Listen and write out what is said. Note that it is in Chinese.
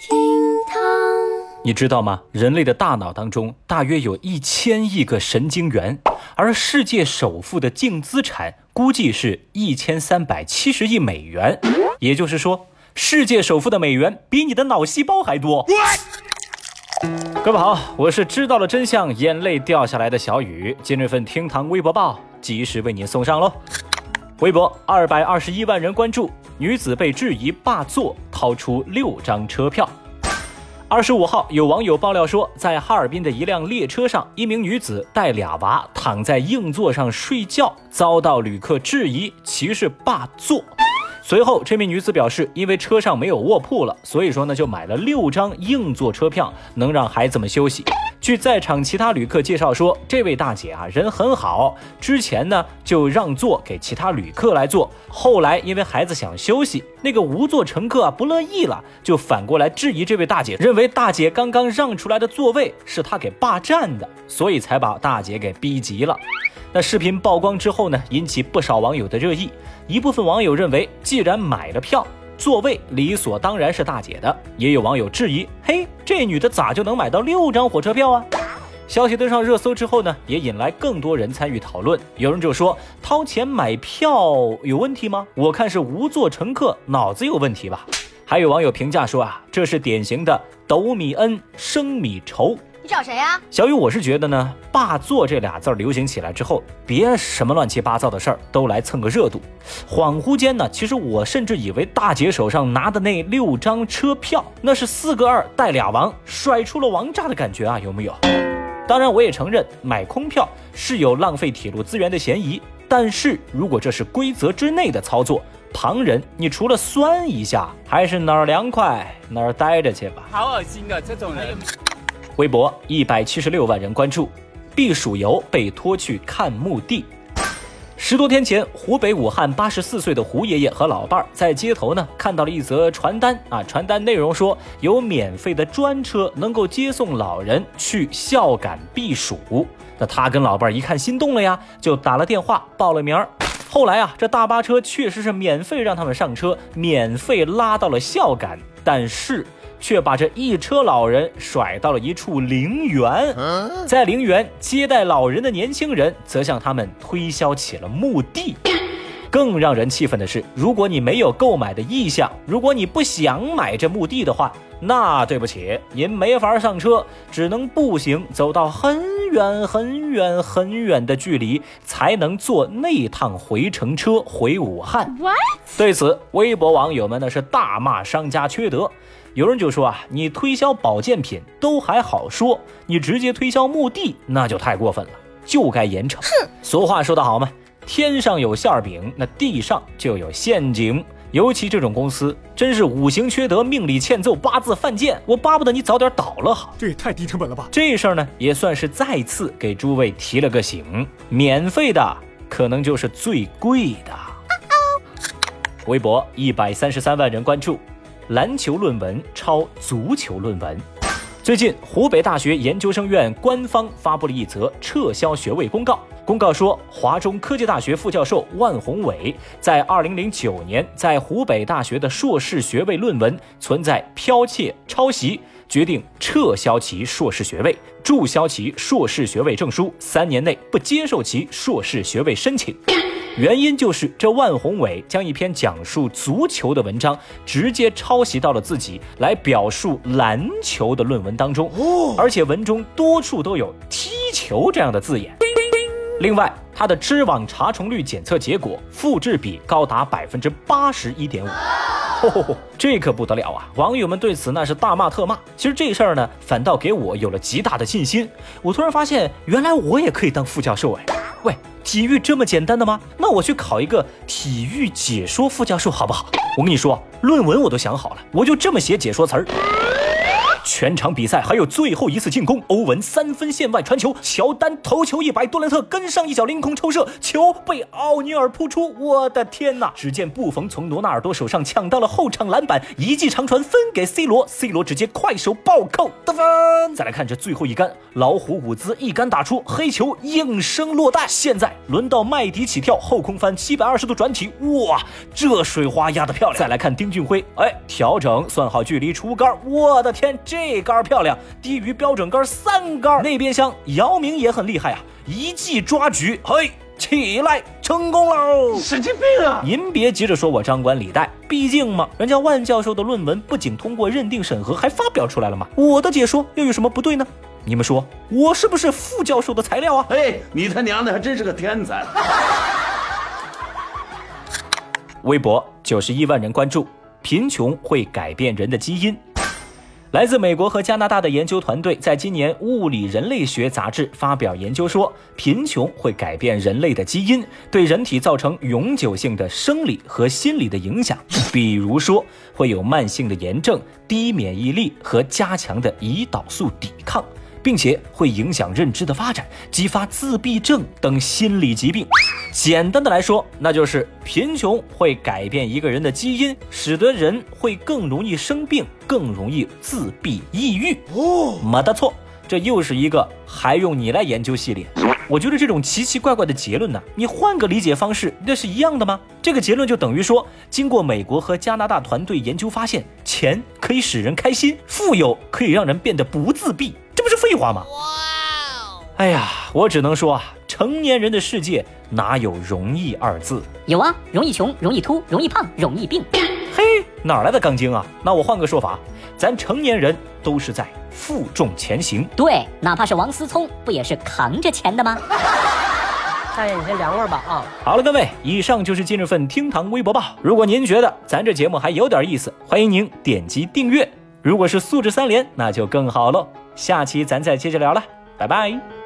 厅堂，你知道吗？人类的大脑当中大约有一千亿个神经元，而世界首富的净资产估计是一千三百七十亿美元。也就是说，世界首富的美元比你的脑细胞还多。各位好，我是知道了真相，眼泪掉下来的小雨。今日份厅堂微博报及时为您送上喽。微博二百二十一万人关注，女子被质疑霸座，掏出六张车票。二十五号，有网友爆料说，在哈尔滨的一辆列车上，一名女子带俩娃躺在硬座上睡觉，遭到旅客质疑其是霸座。随后，这名女子表示，因为车上没有卧铺了，所以说呢就买了六张硬座车票，能让孩子们休息。据在场其他旅客介绍说，这位大姐啊人很好，之前呢就让座给其他旅客来坐，后来因为孩子想休息，那个无座乘客啊不乐意了，就反过来质疑这位大姐，认为大姐刚刚让出来的座位是她给霸占的，所以才把大姐给逼急了。那视频曝光之后呢，引起不少网友的热议。一部分网友认为，既然买了票，座位理所当然是大姐的。也有网友质疑：嘿，这女的咋就能买到六张火车票啊？消息登上热搜之后呢，也引来更多人参与讨论。有人就说：掏钱买票有问题吗？我看是无座乘客脑子有问题吧。还有网友评价说啊，这是典型的斗米恩，升米仇。你找谁呀？小雨，我是觉得呢，霸座这俩字儿流行起来之后，别什么乱七八糟的事儿都来蹭个热度。恍惚间呢，其实我甚至以为大姐手上拿的那六张车票，那是四个二带俩王，甩出了王炸的感觉啊，有没有？当然，我也承认买空票是有浪费铁路资源的嫌疑。但是如果这是规则之内的操作，旁人你除了酸一下，还是哪儿凉快哪儿待着去吧。好恶心啊，这种人。微博一百七十六万人关注，避暑游被拖去看墓地。十多天前，湖北武汉八十四岁的胡爷爷和老伴儿在街头呢看到了一则传单啊，传单内容说有免费的专车能够接送老人去孝感避暑。那他跟老伴儿一看心动了呀，就打了电话报了名儿。后来啊，这大巴车确实是免费让他们上车，免费拉到了孝感，但是。却把这一车老人甩到了一处陵园，在陵园接待老人的年轻人则向他们推销起了墓地。更让人气愤的是，如果你没有购买的意向，如果你不想买这墓地的话，那对不起，您没法上车，只能步行走到很远很远很远的距离，才能坐那趟回程车回武汉。对此，微博网友们呢是大骂商家缺德。有人就说啊，你推销保健品都还好说，你直接推销墓地那就太过分了，就该严惩。哼，俗话说得好嘛，天上有馅饼，那地上就有陷阱。尤其这种公司，真是五行缺德，命里欠揍，八字犯贱。我巴不得你早点倒了好。这也太低成本了吧！这事儿呢，也算是再次给诸位提了个醒：免费的可能就是最贵的。微博一百三十三万人关注。篮球论文抄足球论文。最近，湖北大学研究生院官方发布了一则撤销学位公告。公告说，华中科技大学副教授万宏伟在2009年在湖北大学的硕士学位论文存在剽窃、抄袭，决定撤销其硕士学位，注销其硕士学位证书，三年内不接受其硕士学位申请。原因就是这万宏伟将一篇讲述足球的文章直接抄袭到了自己来表述篮球的论文当中，而且文中多处都有踢球这样的字眼。另外，他的知网查重率检测结果复制比高达百分之八十一点五，这可不得了啊！网友们对此那是大骂特骂。其实这事儿呢，反倒给我有了极大的信心。我突然发现，原来我也可以当副教授哎！喂。体育这么简单的吗？那我去考一个体育解说副教授好不好？我跟你说，论文我都想好了，我就这么写解说词儿：全场比赛还有最后一次进攻，欧文三分线外传球，乔丹头球一摆，杜兰特跟上一脚凌空抽射，球被奥尼尔扑出。我的天哪！只见布冯从罗纳尔多手上抢到了后场篮板，一记长传分给 C 罗，C 罗直接快手暴扣得分。再来看这最后一杆，老虎伍兹一杆打出，黑球应声落袋。现在轮到麦迪起跳，后空翻七百二十度转体，哇，这水花压得漂亮。再来看丁俊晖，哎，调整算好距离出杆，我的天，这杆漂亮，低于标准杆三杆。那边厢姚明也很厉害啊，一记抓举，嘿。起来，成功喽！神经病啊！您别急着说我张冠李戴，毕竟嘛，人家万教授的论文不仅通过认定审核，还发表出来了嘛。我的解说又有什么不对呢？你们说我是不是副教授的材料啊？哎，你他娘的还真是个天才！微博九十一万人关注，贫穷会改变人的基因。来自美国和加拿大的研究团队在今年《物理人类学》杂志发表研究说，贫穷会改变人类的基因，对人体造成永久性的生理和心理的影响，比如说会有慢性的炎症、低免疫力和加强的胰岛素抵抗。并且会影响认知的发展，激发自闭症等心理疾病。简单的来说，那就是贫穷会改变一个人的基因，使得人会更容易生病，更容易自闭、抑郁。哦，没得错，这又是一个还用你来研究系列。我觉得这种奇奇怪怪的结论呢，你换个理解方式，那是一样的吗？这个结论就等于说，经过美国和加拿大团队研究发现，钱可以使人开心，富有可以让人变得不自闭。这不是废话吗？哇！哎呀，我只能说啊，成年人的世界哪有容易二字？有啊，容易穷，容易秃，容易胖，容易病。嘿，哪来的钢筋啊？那我换个说法，咱成年人都是在负重前行。对，哪怕是王思聪，不也是扛着钱的吗？大爷，你先凉快吧啊！好了，各位，以上就是今日份厅堂微博报。如果您觉得咱这节目还有点意思，欢迎您点击订阅。如果是素质三连，那就更好喽。下期咱再接着聊了，拜拜。